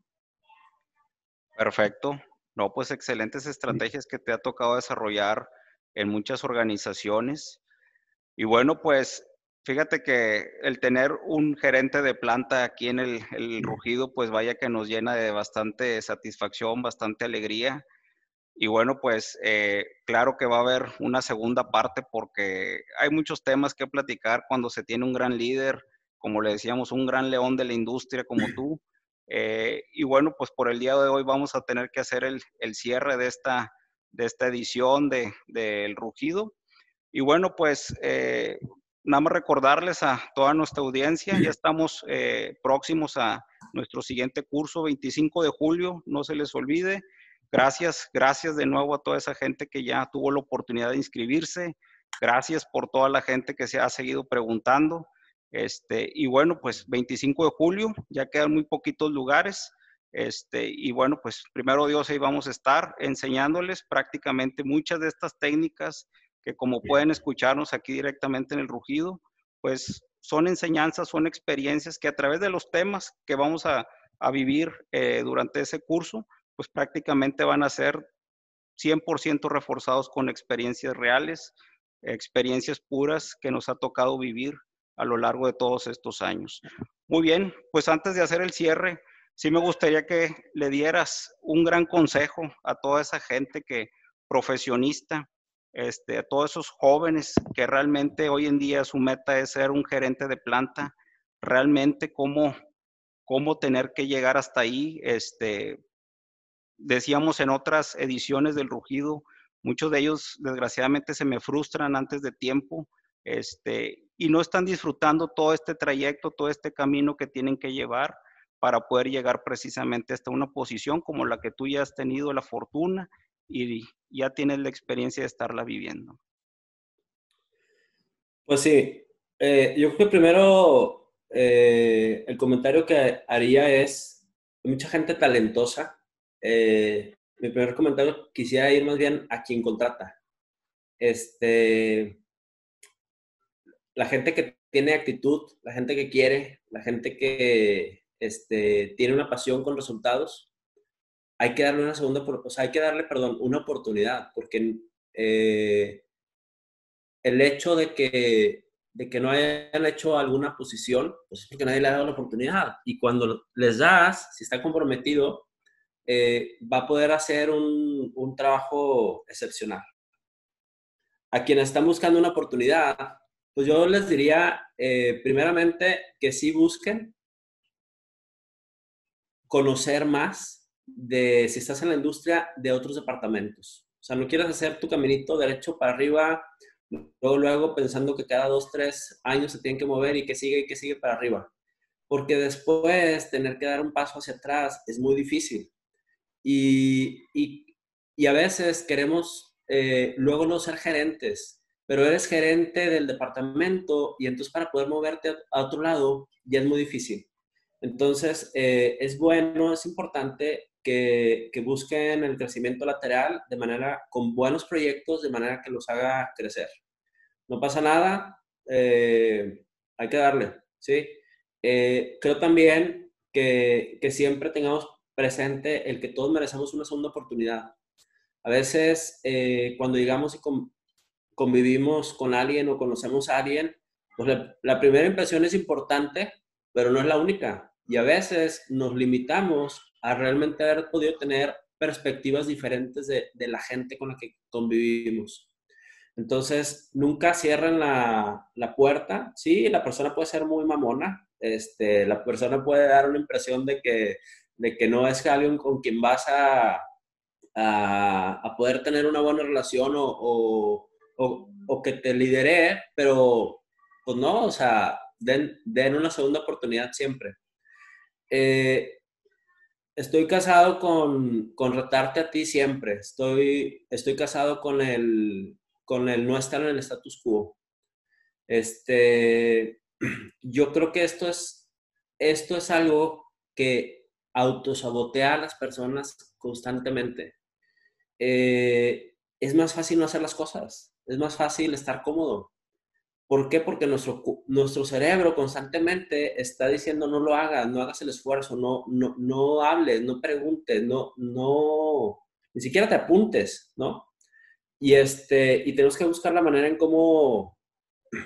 Perfecto. No, pues excelentes estrategias que te ha tocado desarrollar en muchas organizaciones. Y bueno, pues fíjate que el tener un gerente de planta aquí en el, rugido, pues vaya que nos llena de bastante satisfacción, bastante alegría. Y bueno, pues eh, claro que va a haber una segunda parte porque hay muchos temas que platicar cuando se tiene un gran líder, como le decíamos, un gran león de la industria como tú. Eh, y bueno, pues por el día de hoy vamos a tener que hacer el, cierre de esta, de esta edición del de, Rugido. Y bueno, pues eh, nada más recordarles a toda nuestra audiencia, ya estamos eh, próximos a nuestro siguiente curso, 25 de julio, no se les olvide. Gracias, gracias de nuevo a toda esa gente que ya tuvo la oportunidad de inscribirse. Gracias por toda la gente que se ha seguido preguntando. Este, y bueno, pues 25 de julio, ya quedan muy poquitos lugares. Este, y bueno, pues primero Dios ahí vamos a estar enseñándoles prácticamente muchas de estas técnicas que como pueden escucharnos aquí directamente en el rugido, pues son enseñanzas, son experiencias que a través de los temas que vamos a, a vivir eh, durante ese curso, pues prácticamente van a ser 100% reforzados con experiencias reales, experiencias puras que nos ha tocado vivir a lo largo de todos estos años. Muy bien, pues antes de hacer el cierre, sí me gustaría que le dieras un gran consejo a toda esa gente que profesionista, este, a todos esos jóvenes que realmente hoy en día su meta es ser un gerente de planta, realmente cómo, cómo tener que llegar hasta ahí. Este, decíamos en otras ediciones del Rugido, muchos de ellos desgraciadamente se me frustran antes de tiempo este, y no están disfrutando todo este trayecto, todo este camino que tienen que llevar para poder llegar precisamente hasta una posición como la que tú ya has tenido la fortuna y ya tienes la experiencia de estarla viviendo. Pues sí, eh, yo creo que primero eh, el comentario que haría es, mucha gente talentosa. Eh, mi primer comentario quisiera ir más bien a quien contrata. Este, la gente que tiene actitud, la gente que quiere, la gente que este, tiene una pasión con resultados, hay que darle una segunda, o hay que darle, perdón, una oportunidad, porque eh, el hecho de que, de que no hayan hecho alguna posición, pues es porque nadie le ha dado la oportunidad. Y cuando les das, si está comprometido, eh, va a poder hacer un, un trabajo excepcional. A quienes están buscando una oportunidad, pues yo les diría, eh, primeramente, que sí busquen conocer más de, si estás en la industria, de otros departamentos. O sea, no quieras hacer tu caminito derecho para arriba, luego, luego pensando que cada dos, tres años se tienen que mover y que sigue y que sigue para arriba. Porque después tener que dar un paso hacia atrás es muy difícil. Y, y, y a veces queremos eh, luego no ser gerentes pero eres gerente del departamento y entonces para poder moverte a otro lado ya es muy difícil. Entonces, eh, es bueno, es importante que, que, busquen el crecimiento lateral de manera, con buenos proyectos, de manera que los haga crecer. No pasa nada, eh, hay que darle, ¿sí? Eh, creo también que, que siempre tengamos presente el que todos merecemos una segunda oportunidad. A veces, cuando llegamos y convivimos con alguien o conocemos a alguien, pues la, primera impresión es importante, pero no es la única. Y a veces nos limitamos a realmente haber podido tener perspectivas diferentes de, de la gente con la que convivimos. Entonces, nunca cierren la, la, puerta. Sí, la persona puede ser muy mamona. Este, la persona puede dar una impresión de que, de que no es alguien con quien vas a, a, poder tener una buena relación o, que te lideré, pero pues no, o sea, den, den una segunda oportunidad siempre. Eh, estoy casado con, con retarte a ti siempre. Estoy, estoy casado con el, con el no estar en el status quo. Este, yo creo que esto es, esto es algo que autosabotea a las personas constantemente. Eh, es más fácil no hacer las cosas es más fácil estar cómodo. ¿Por qué? Porque nuestro, nuestro cerebro constantemente está diciendo no lo hagas, no hagas el esfuerzo, no, no, no hables, no preguntes, no, no, ni siquiera te apuntes, ¿no? Y, este, y tenemos que buscar la manera en cómo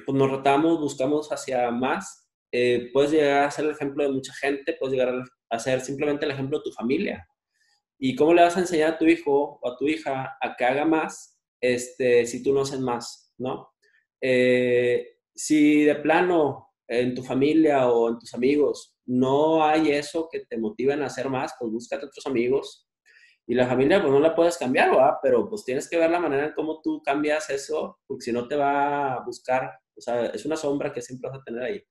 pues, nos rotamos, buscamos hacia más. Eh, puedes llegar a ser el ejemplo de mucha gente, puedes llegar a ser simplemente el ejemplo de tu familia. ¿Y cómo le vas a enseñar a tu hijo o a tu hija a que haga más este, si tú no haces más, ¿no? Eh, si de plano en tu familia o en tus amigos no hay eso que te motiven a hacer más, pues búscate otros amigos. Y la familia, pues no la puedes cambiar, ¿verdad? Pero pues tienes que ver la manera en cómo tú cambias eso, porque si no te va a buscar, o sea, es una sombra que siempre vas a tener ahí.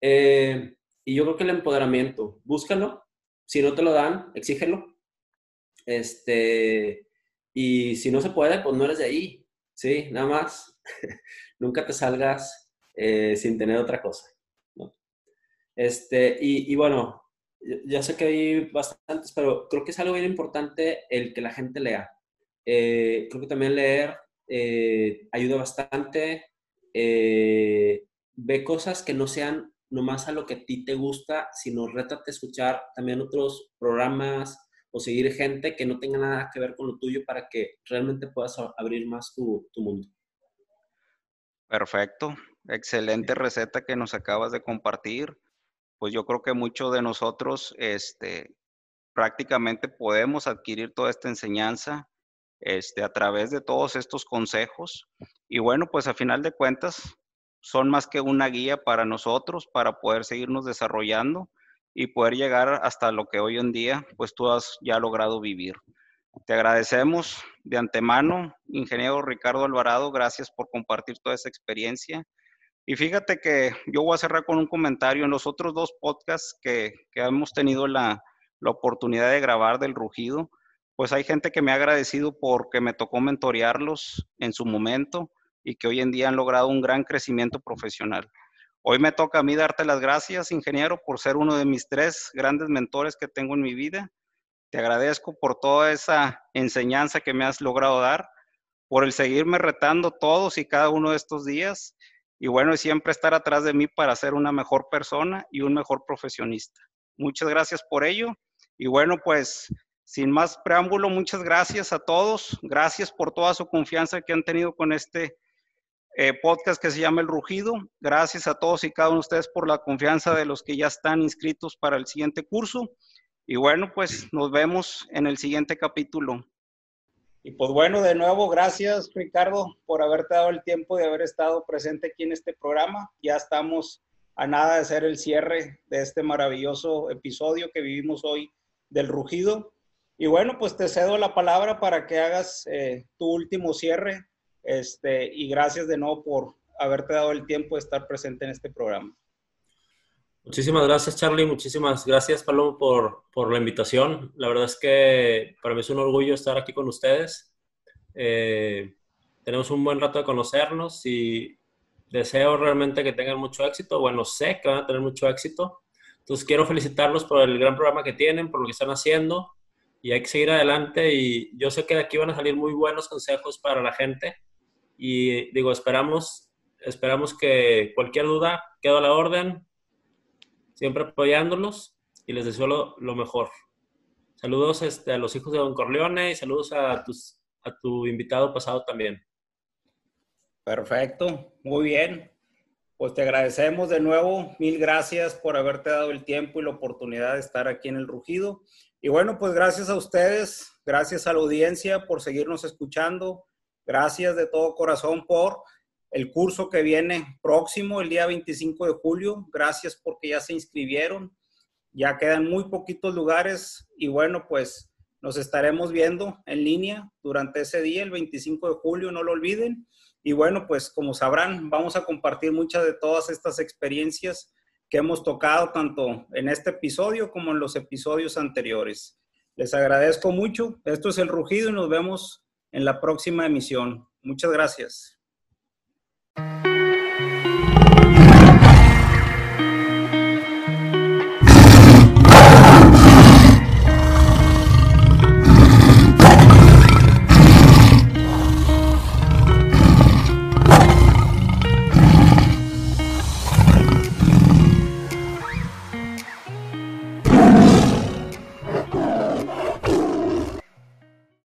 Eh, y yo creo que el empoderamiento, búscalo. Si no te lo dan, exígelo. Este, y si no se puede, pues no eres de ahí, ¿sí? Nada más. Nunca te salgas eh, sin tener otra cosa, ¿no? Este, y, y, bueno, ya sé que hay bastantes, pero creo que es algo bien importante el que la gente lea. Eh, creo que también leer eh, ayuda bastante. ve cosas que no sean nomás a lo que a ti te gusta, sino rétate a escuchar también otros programas, o seguir gente que no tenga nada que ver con lo tuyo para que realmente puedas abrir más tu, mundo. Perfecto, excelente receta que nos acabas de compartir. Pues yo creo que muchos de nosotros este, prácticamente podemos adquirir toda esta enseñanza este, a través de todos estos consejos. Y bueno, pues a final de cuentas son más que una guía para nosotros para poder seguirnos desarrollando y poder llegar hasta lo que hoy en día pues tú has ya logrado vivir. Te agradecemos de antemano, ingeniero Ricardo Alvarado, gracias por compartir toda esa experiencia. Y fíjate que yo voy a cerrar con un comentario. En los otros dos podcasts que, hemos tenido la, la, oportunidad de grabar del rugido, pues hay gente que me ha agradecido porque me tocó mentorearlos en su momento y que hoy en día han logrado un gran crecimiento profesional. Hoy me toca a mí darte las gracias, ingeniero, por ser uno de mis tres grandes mentores que tengo en mi vida. Te agradezco por toda esa enseñanza que me has logrado dar, por el seguirme retando todos y cada uno de estos días y bueno, siempre estar atrás de mí para ser una mejor persona y un mejor profesionista. Muchas gracias por ello. Y bueno, pues sin más preámbulo, muchas gracias a todos. Gracias por toda su confianza que han tenido con este eh, podcast que se llama El Rugido. Gracias a todos y cada uno de ustedes por la confianza de los que ya están inscritos para el siguiente curso. Y bueno, pues nos vemos en el siguiente capítulo. Y pues bueno, de nuevo, gracias Ricardo por haberte dado el tiempo de haber estado presente aquí en este programa. Ya estamos a nada de hacer el cierre de este maravilloso episodio que vivimos hoy del rugido. Y bueno, pues te cedo la palabra para que hagas eh, tu último cierre. Este, y gracias de nuevo por haberte dado el tiempo de estar presente en este programa. Muchísimas gracias, Charlie. Muchísimas gracias, Palomo, por, por, la invitación. La verdad es que para mí es un orgullo estar aquí con ustedes. Eh, tenemos un buen rato de conocernos y deseo realmente que tengan mucho éxito. Bueno, sé que van a tener mucho éxito. Entonces, quiero felicitarlos por el gran programa que tienen, por lo que están haciendo y hay que seguir adelante. Y yo sé que de aquí van a salir muy buenos consejos para la gente y digo, esperamos, esperamos que cualquier duda quede a la orden, siempre apoyándolos y les deseo lo, mejor. Saludos este, a los hijos de Don Corleone y saludos a, tus, a tu invitado pasado también. Perfecto, muy bien. Pues te agradecemos de nuevo, mil gracias por haberte dado el tiempo y la oportunidad de estar aquí en el Rugido. Y bueno, pues gracias a ustedes, gracias a la audiencia por seguirnos escuchando. Gracias de todo corazón por el curso que viene próximo, el día 25 de julio. Gracias porque ya se inscribieron. Ya quedan muy poquitos lugares y bueno, pues nos estaremos viendo en línea durante ese día, el 25 de julio, no lo olviden. Y bueno, pues como sabrán, vamos a compartir muchas de todas estas experiencias que hemos tocado tanto en este episodio como en los episodios anteriores. Les agradezco mucho. Esto es El Rugido y nos vemos en la próxima emisión. Muchas gracias.